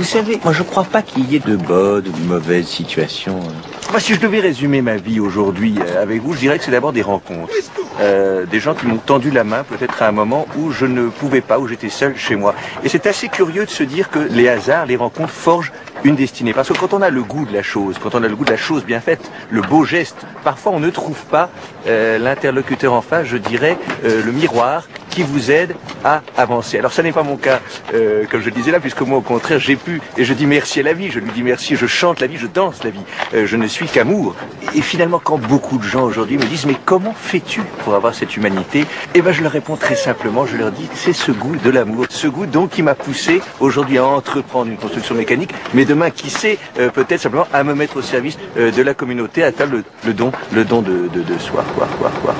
Vous savez, moi je crois pas qu'il y ait de bonnes ou de mauvaises situations. Moi, si je devais résumer ma vie aujourd'hui euh, avec vous, je dirais que c'est d'abord des rencontres. Euh, des gens qui m'ont tendu la main peut-être à un moment où je ne pouvais pas, où j'étais seul chez moi. Et c'est assez curieux de se dire que les hasards, les rencontres forgent une destinée. Parce que quand on a le goût de la chose, quand on a le goût de la chose bien faite, le beau geste, parfois on ne trouve pas euh, l'interlocuteur en face, je dirais, euh, le miroir qui vous aide à avancer. Alors ça n'est pas mon cas, euh, comme je le disais là, puisque moi au contraire j'ai pu, et je dis merci à la vie, je lui dis merci, je chante la vie, je danse la vie, Euh, je ne suis qu'amour. Et finalement quand beaucoup de gens aujourd'hui me disent mais comment fais-tu pour avoir cette humanité? Eh ben je leur réponds très simplement, je leur dis c'est ce goût de l'amour, ce goût donc qui m'a poussé aujourd'hui à entreprendre une construction mécanique, mais demain qui sait euh, peut-être simplement à me mettre au service euh, de la communauté, à faire le, le don, le don de, de, de soi, quoi, quoi, quoi.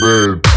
bed.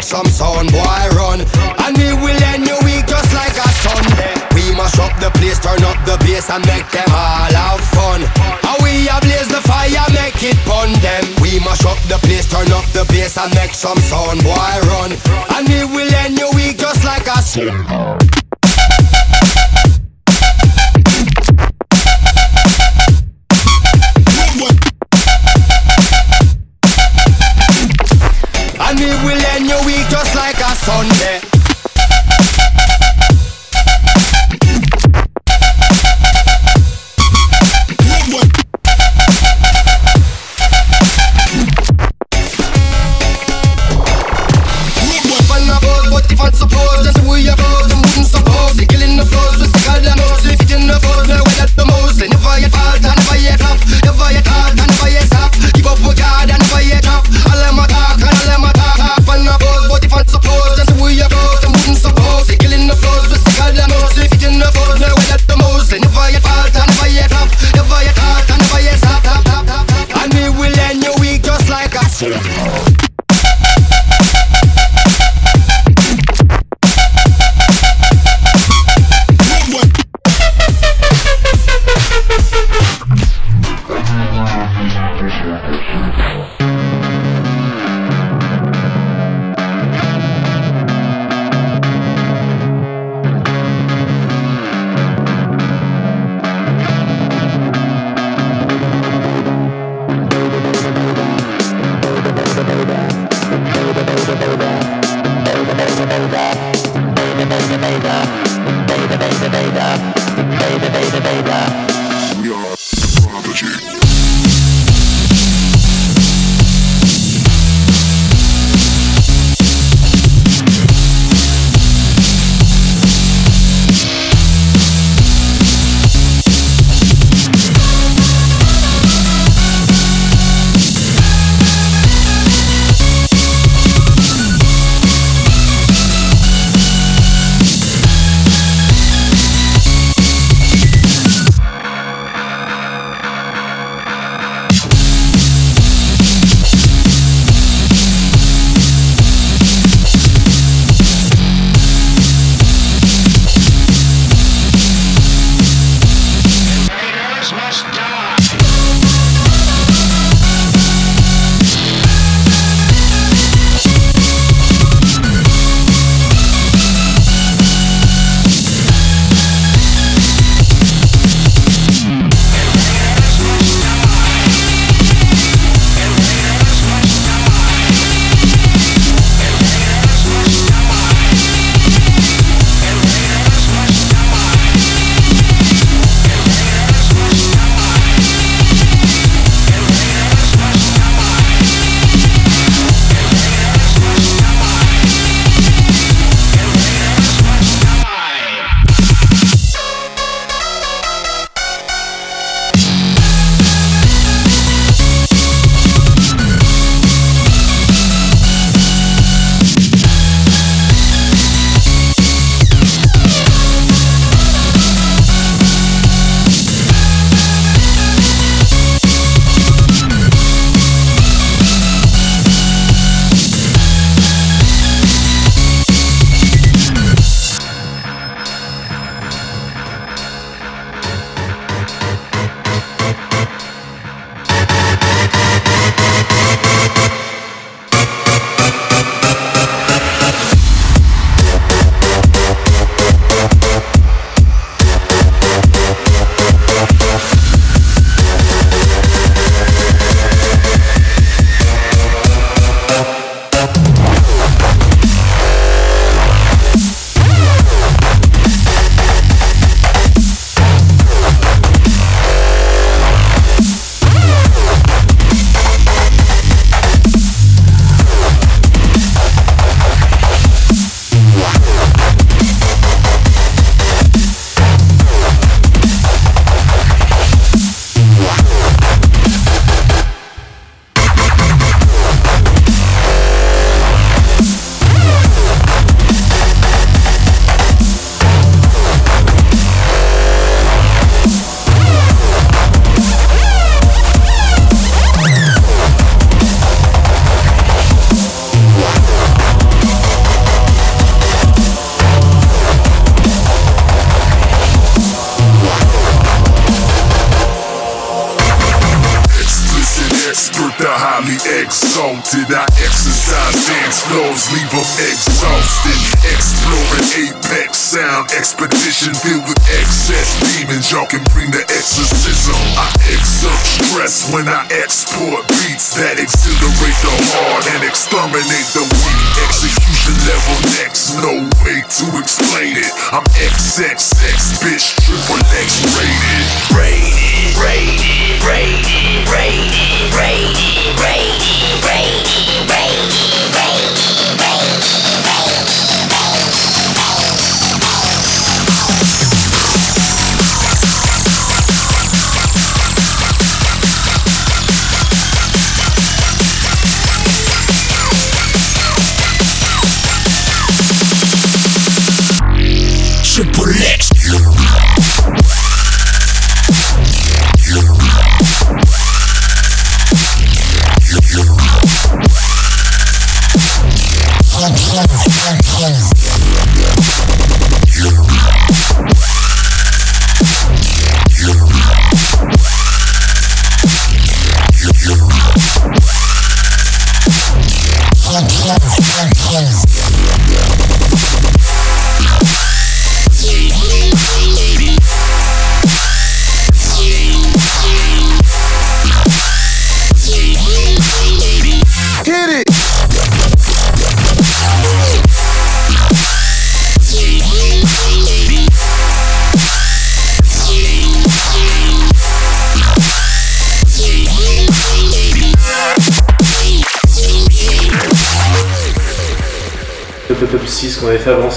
Make some sound, boy run. And we will end your week just like a Sunday. We mash up the place, turn up the bass and make them all have fun. How we blaze the fire, make it pun them. We mash up the place, turn up the bass and make some sound, boy run. And we will end your week just like a Sunday. when you eat just like a Sunday.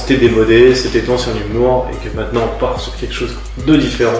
c'était démodé, c'était tant sur humour et que maintenant on part sur quelque chose de différent.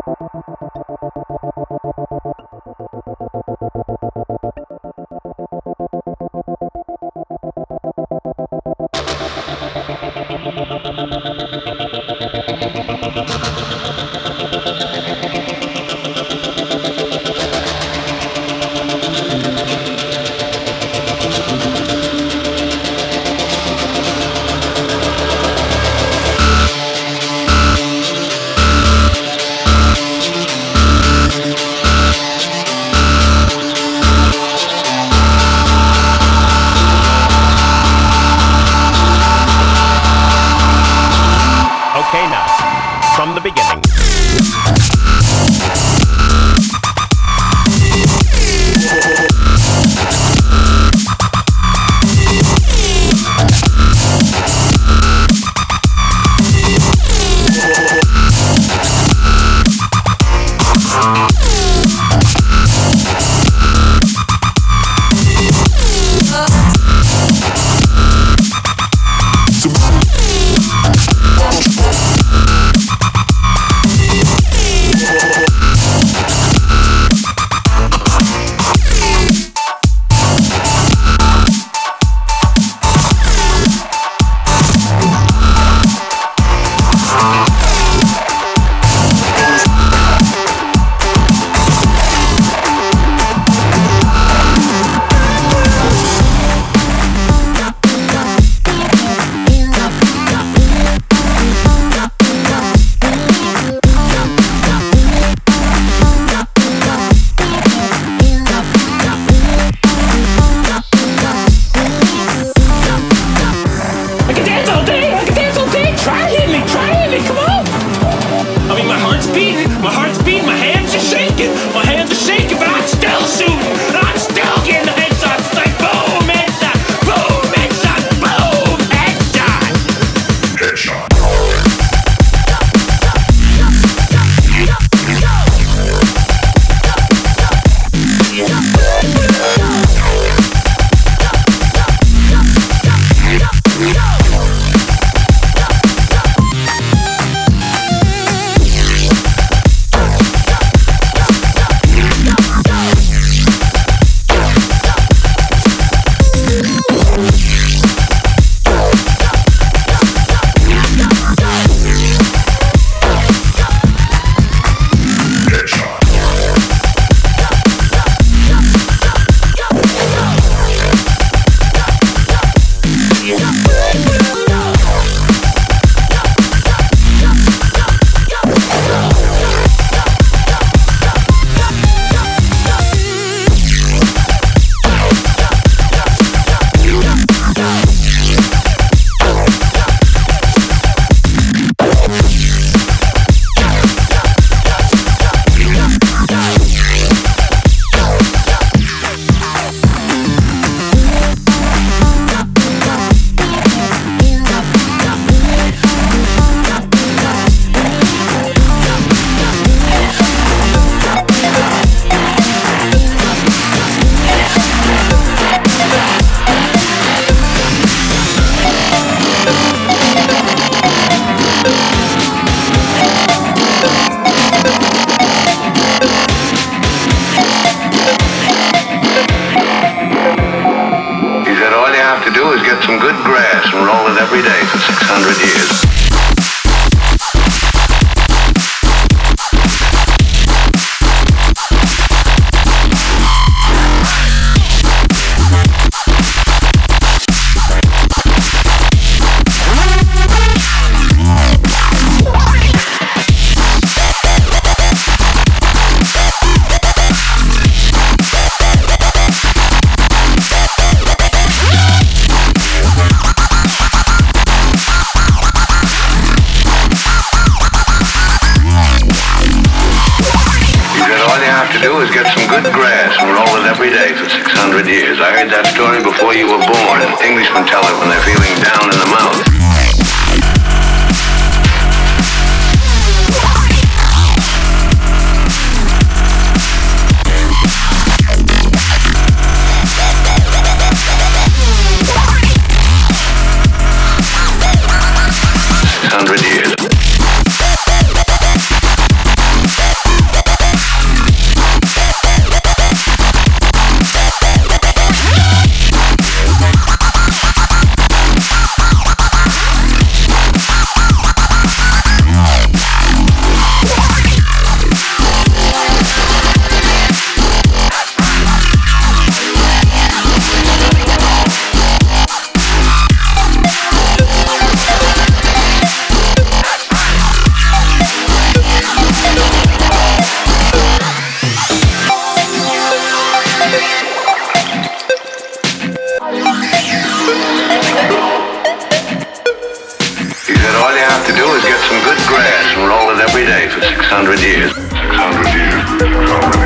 600 years. 600 years. 600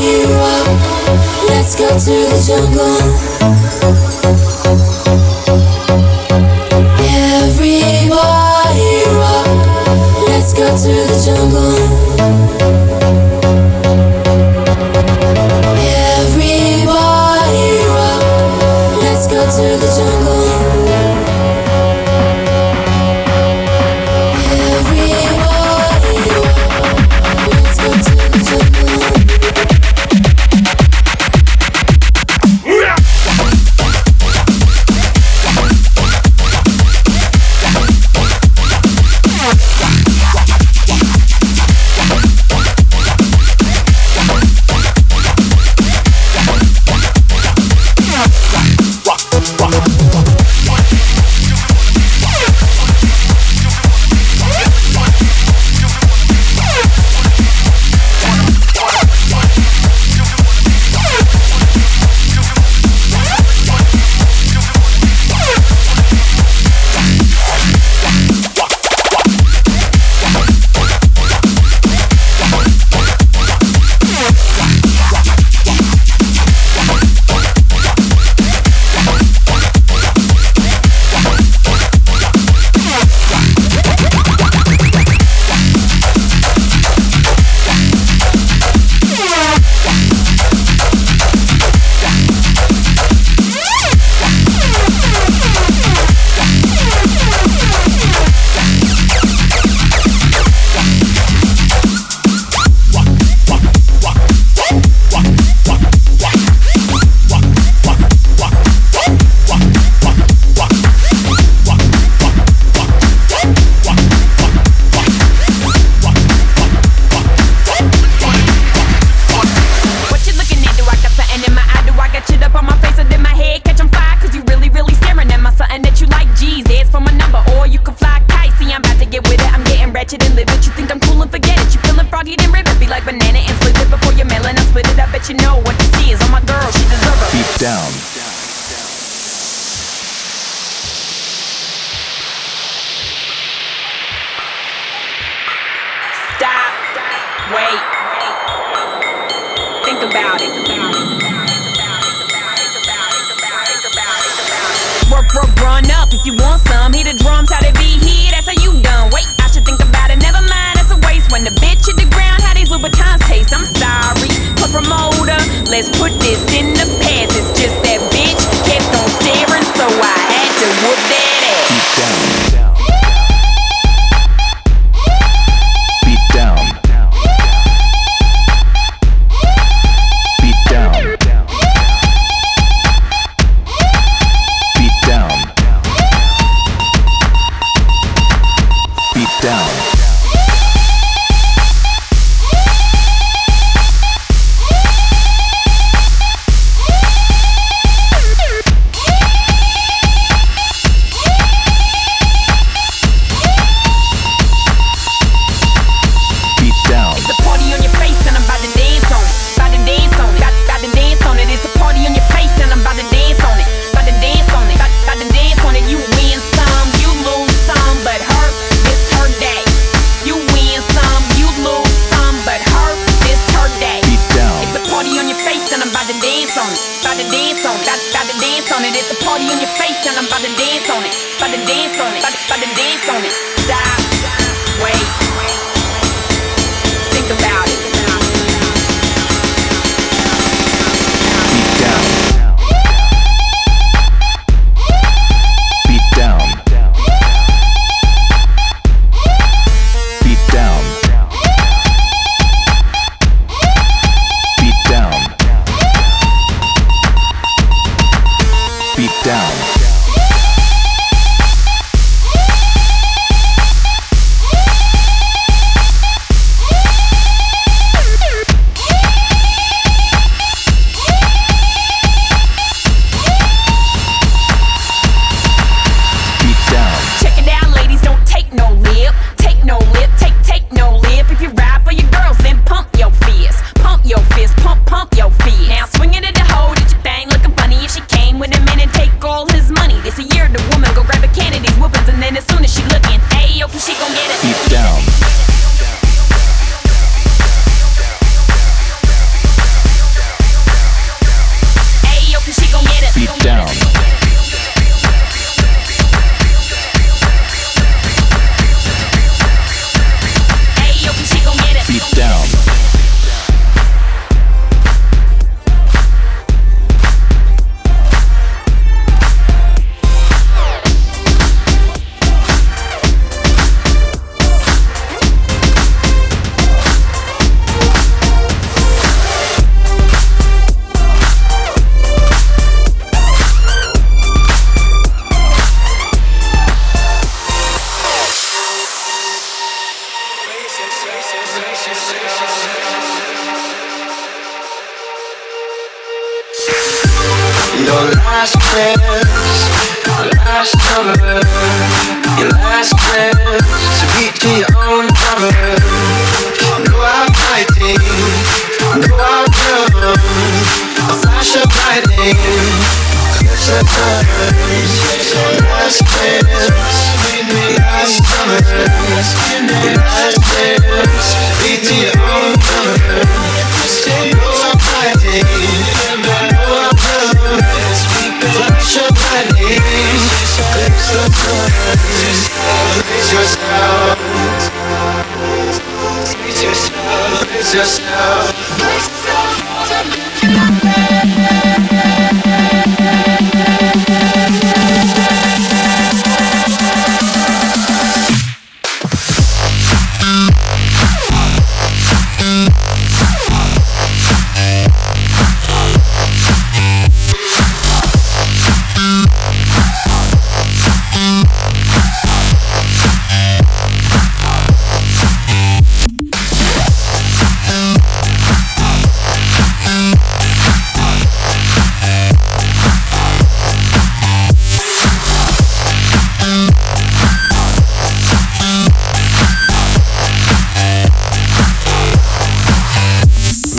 years. Let's go to the jungle. Everybody rock. Let's go to the jungle.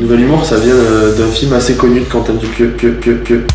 Nouvelle Humour, ça vient euh, d'un film assez connu de Quentin Dupieux. Pieux, pieux, pieux.